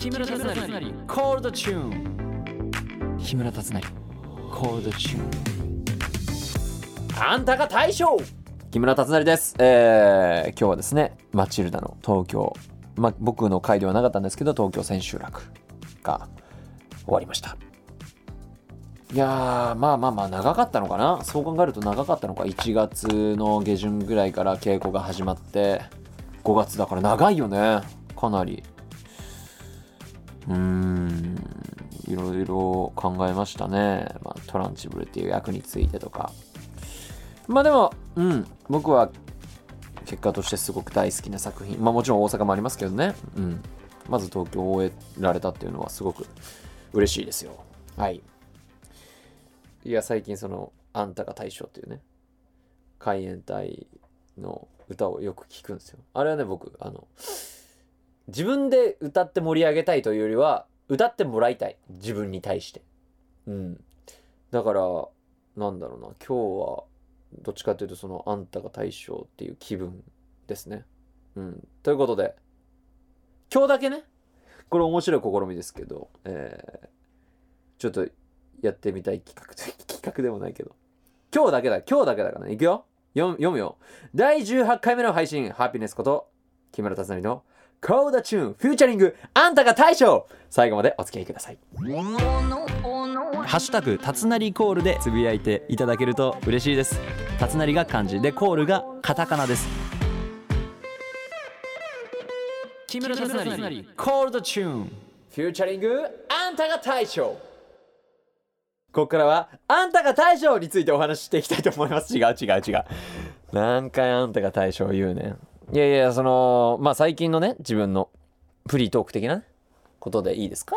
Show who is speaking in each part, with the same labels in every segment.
Speaker 1: 木村達成。コールドチューン木村達成。コールドチューンあんたが大将。木村達成です、えー、今日はですねマチルダの東京。まあ僕の回ではなかったんですけど東京千秋楽が終わりました。いやーまあまあまあ長かったのかな？そう考えると長かったのか。1月の下旬ぐらいから稽古が始まって5月だから長いよね。かなりうーん。いろいろ考えましたね、まあ、トランチブルっていう役についてとか。まあでもうん。僕は結果としてすごく大好きな作品。まあもちろん大阪もありますけどね。うん。まず東京を終えられたっていうのはすごく嬉しいですよ。はい。いや最近その「あんたが大将」っていうね。海援隊の歌をよく聞くんですよ。あれはね僕あの自分で歌って盛り上げたいというよりは歌ってもらいたい。自分に対して。うん。だからなんだろうな。今日はどっちかというとその「あんたが大将」っていう気分ですね。うん。ということで今日だけね。これ面白い試みですけど、えー、ちょっとやってみたい企画 企画でもないけど。今日だけだ今日だけだからね。いくよ。読むよ。第18回目の配信ハピネスこと木村達成の Call the Tune featuring あんたが大将。最後までお付き合いください。ハッシュタグたつなりコールでつぶやいていただけると嬉しいです。たつなりが漢字でコールがカタカナです。木村達成 Call the Tune フューチャリングあんたが大将。ここからはあんたが大将についてお話ししていきたいと思います。違う違う違う。何回あんたが大将言うねんいやいやそのまあ最近のね自分のフリートーク的なことでいいですか？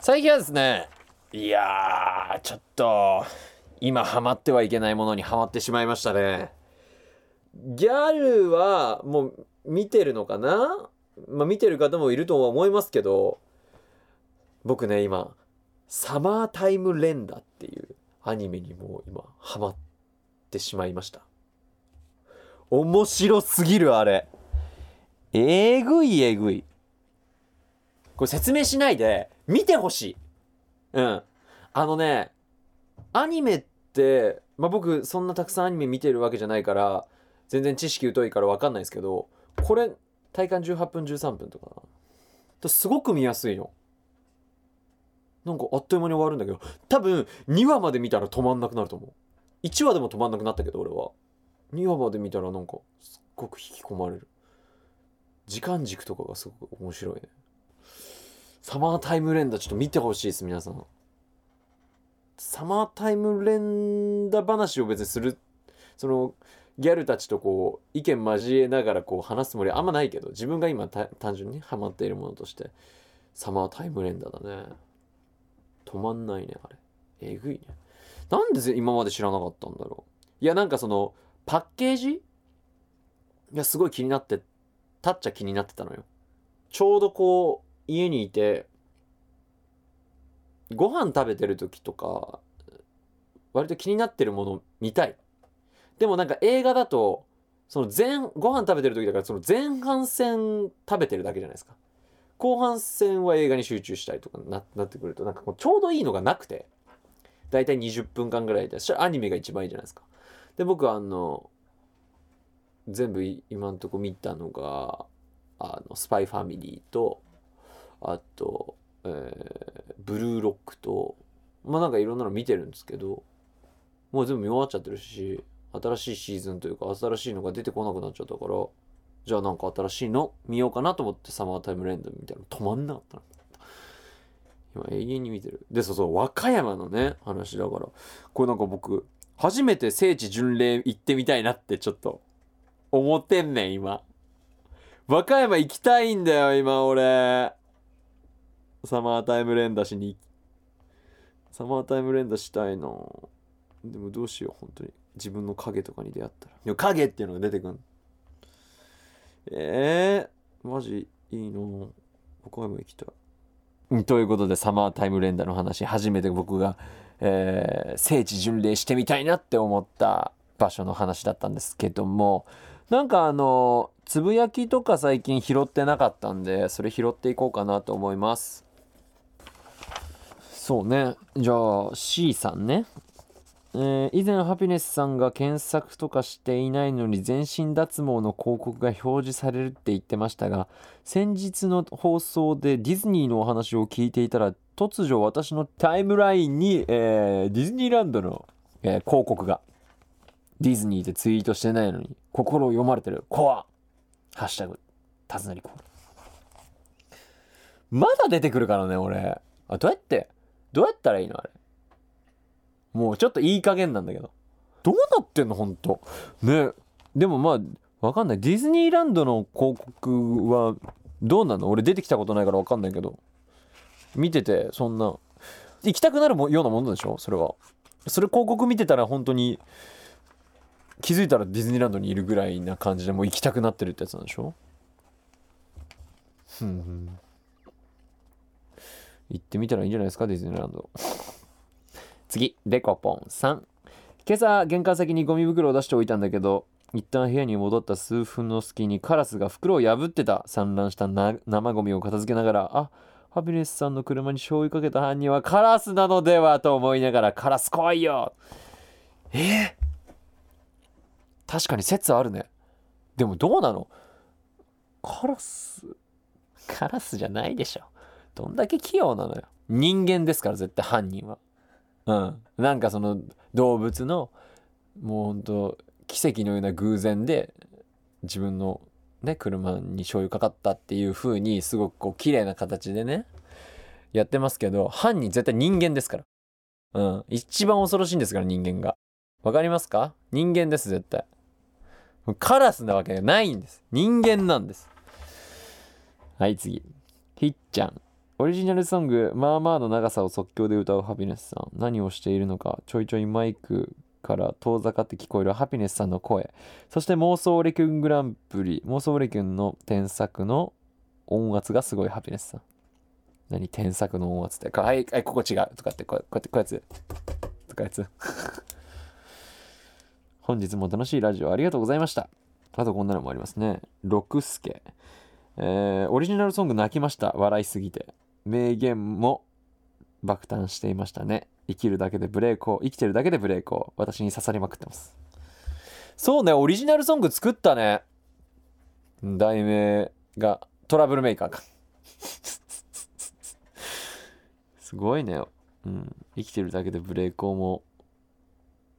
Speaker 1: 最近はですねいやちょっと今ハマってはいけないものにハマってしまいましたね。ギャルはもう見てるのかな？まあ見てる方もいるとは思いますけど僕ね今サマータイム連打っていうアニメにも今ハマってしまいました。面白すぎるあれ。えぐいえぐい。これ説明しないで見てほしい。うん。あのねアニメってまあ僕そんなたくさんアニメ見てるわけじゃないから全然知識疎いから分かんないですけどこれ体感18分13分とかな。すごく見やすいの。なんかあっという間に終わるんだけど。多分2話まで見たら止まんなくなると思う。1話でも止まんなくなったけど俺は。2話まで見たらなんかすっごく引き込まれる。時間軸とかがすごく面白いね。サマータイム連打ちょっと見てほしいです皆さん。サマータイム連打話を別にするそのギャルたちとこう意見交えながらこう話すつもりはあんまないけど自分が今単純にハマっているものとしてサマータイム連打だね。止まんないねあれ。えぐいね。なんで今まで知らなかったんだろう。いやなんかそのパッケージいやすごい気になってたっちゃ気になってたのよ。ちょうどこう家にいてご飯食べてる時とか割と気になってるもの見たい。でもなんか映画だとその前ご飯食べてる時だからその前半戦食べてるだけじゃないですか。後半戦は映画に集中したいとかななってくるとなんかこうちょうどいいのがなくて。だいたい20分間ぐらいでアニメが一番いいじゃないですか。で僕はあの全部今んとこ見たのがあのスパイファミリーとあと、えー、ブルーロックとまあなんかいろんなの見てるんですけどもう全部見終わっちゃってるし新しいシーズンというか新しいのが出てこなくなっちゃったからじゃあなんか新しいの見ようかなと思ってサマータイムレンドみたいなの止まんなかったな今永遠に見てる。でそうそう和歌山のね話だからこれなんか僕初めて聖地巡礼行ってみたいなってちょっと思ってんねん今。和歌山行きたいんだよ今俺。サマータイム連打しにサマータイム連打したいなでもどうしよう本当に。自分の影とかに出会ったら。でも影っていうのが出てくんえー、マジいいな岡山行きたい。ということでサマータイム連打の話初めて僕が、えー、聖地巡礼してみたいなって思った場所の話だったんですけどもなんかあのつぶやきとか最近拾ってなかったんでそれ拾っていこうかなと思います。そうね。じゃあ C さんね。えー、以前ハピネスさんが検索とかしていないのに全身脱毛の広告が表示されるって言ってましたが先日の放送でディズニーのお話を聞いていたら突如私のタイムラインに、えー、ディズニーランドの、えー、広告がディズニーでツイートしてないのに心を読まれてる。コアハッシュタグタズナリコまだ出てくるからね俺。あどうやって？どうやったらいいのあれ？もうちょっといい加減なんだけど。どうなってんの？ほんと。ね。でもまあ、わかんない。ディズニーランドの広告はどうなの？俺出てきたことないからわかんないけど。見てて、そんな。行きたくなるようなもんでしょ？それは。それ広告見てたら本当に気づいたらディズニーランドにいるぐらいな感じでもう行きたくなってるってやつなんでしょ？ふん。行ってみたらいいんじゃないですか？ディズニーランド。次、デコポン3。今朝、玄関先にゴミ袋を出しておいたんだけど、一旦部屋に戻った数分の隙にカラスが袋を破ってた散乱した生ゴミを片付けながら、あ、ハピネスさんの車に醤油かけた犯人はカラスなのではと思いながら、カラス怖いよえー、確かに説あるね。でもどうなの？カラス、カラスじゃないでしょ。どんだけ器用なのよ。人間ですから、絶対犯人は。うん、なんかその動物のもうほんと奇跡のような偶然で自分のね車に醤油かかったっていう風にすごくこう綺麗な形でねやってますけど犯人絶対人間ですから。うん。一番恐ろしいんですから人間が。わかりますか？人間です絶対。カラスなわけがないんです。人間なんです。はい次。ひっちゃん。オリジナルソング、まあまあの長さを即興で歌うハピネスさん。何をしているのか、ちょいちょいマイクから遠ざかって聞こえるハピネスさんの声。そして妄想レキュングランプリ、妄想レキュンの添削の音圧がすごいハピネスさん。何添削の音圧って。はい、はい、ここ違う。とかって、こうやって、こうやつ。とかやつ。本日も楽しいラジオありがとうございました。あとこんなのもありますね。六助。えー、オリジナルソング泣きました。笑いすぎて。名言も爆誕していましたね。生きるだけでブレイクを、生きてるだけでブレイクを、私に刺さりまくってます。そうね、オリジナルソング作ったね。題名がトラブルメーカーか。すごいね。うん。生きてるだけでブレイクをも、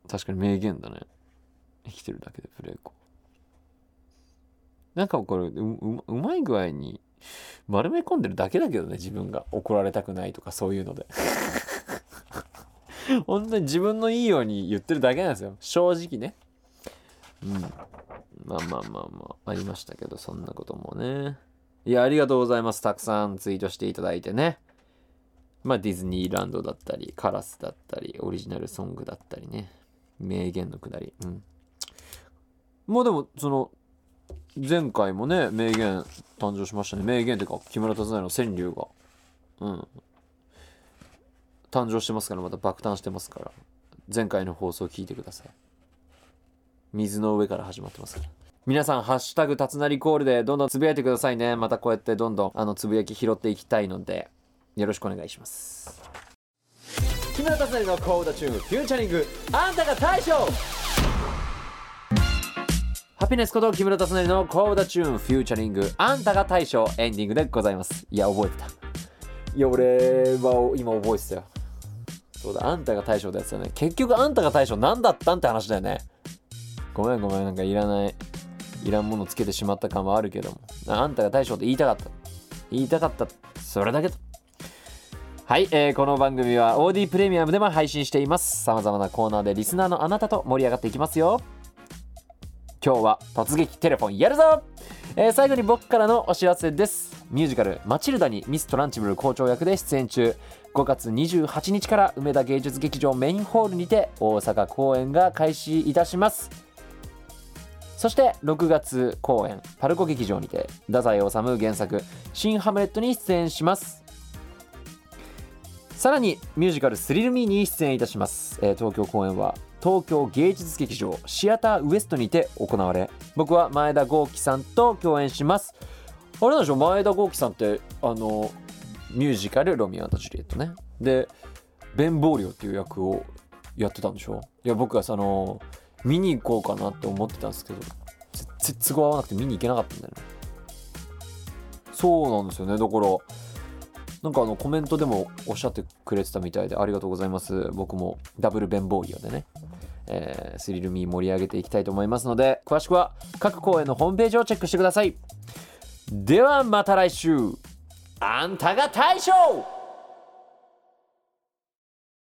Speaker 1: 確かに名言だね。生きてるだけでブレイクを。なんかこれう、う、うまい具合に丸め込んでるだけだけどね自分が。怒られたくないとかそういうので。本当に自分のいいように言ってるだけなんですよ。正直ね。うん。まあまあまあまあ。ありましたけどそんなこともね。いやありがとうございます。たくさんツイートしていただいてね。まあディズニーランドだったりカラスだったりオリジナルソングだったりね。名言のくだり。うん。もうでもその前回もね名言誕生しましたね。名言っていうか木村達成の川柳が。うん。誕生してますからまた爆誕してますから。前回の放送聞いてください。水の上から始まってますから。皆さん、ハッシュタグ、たつなりコールでどんどんつぶやいてくださいね。またこうやってどんどん、あの、つぶやき拾っていきたいので、よろしくお願いします。木村達成の Call the Tune、featuring、あんたが大将ハピネスこと木村達成の Call the Tune featuring。あんたが大将エンディングでございます。いや覚えてた。いや俺は今覚えてたよ。そうだあんたが大将だやつよね。結局あんたが大将何だったんって話だよね。ごめんごめんなんかいらないいらんものつけてしまった感はあるけども。あんたが大将って言いたかった。言いたかった。それだけだ。はい、えー、この番組は OD プレミアムでも配信しています。様々なコーナーでリスナーのあなたと盛り上がっていきますよ。今日は突撃テレフォンやるぞ、えー、最後に僕からのお知らせです。ミュージカル「マチルダ」にミス・トランチブル校長役で出演中。5月28日から梅田芸術劇場メインホールにて大阪公演が開始いたします。そして6月公演パルコ劇場にて太宰治原作「新ハムレット」に出演します。さらにミュージカル「スリル・ミー」に出演いたします、えー、東京公演は東京芸術劇場シアターウエストにて行われ僕は前田豪輝さんと共演します。あれなんでしょう前田豪輝さんってあのミュージカル「ロミオジュリエットね」でベン・ボーリオっていう役をやってたんでしょいや僕はその見に行こうかなって思ってたんですけど全然都合合わなくて見に行けなかったんだよね。そうなんですよね。だからなんかあのコメントでもおっしゃってくれてたみたいでありがとうございます。僕もダブルベンボーリオでね、えー、スリルミー盛り上げていきたいと思いますので詳しくは各公演のホームページをチェックしてください。ではまた来週。あんたが大将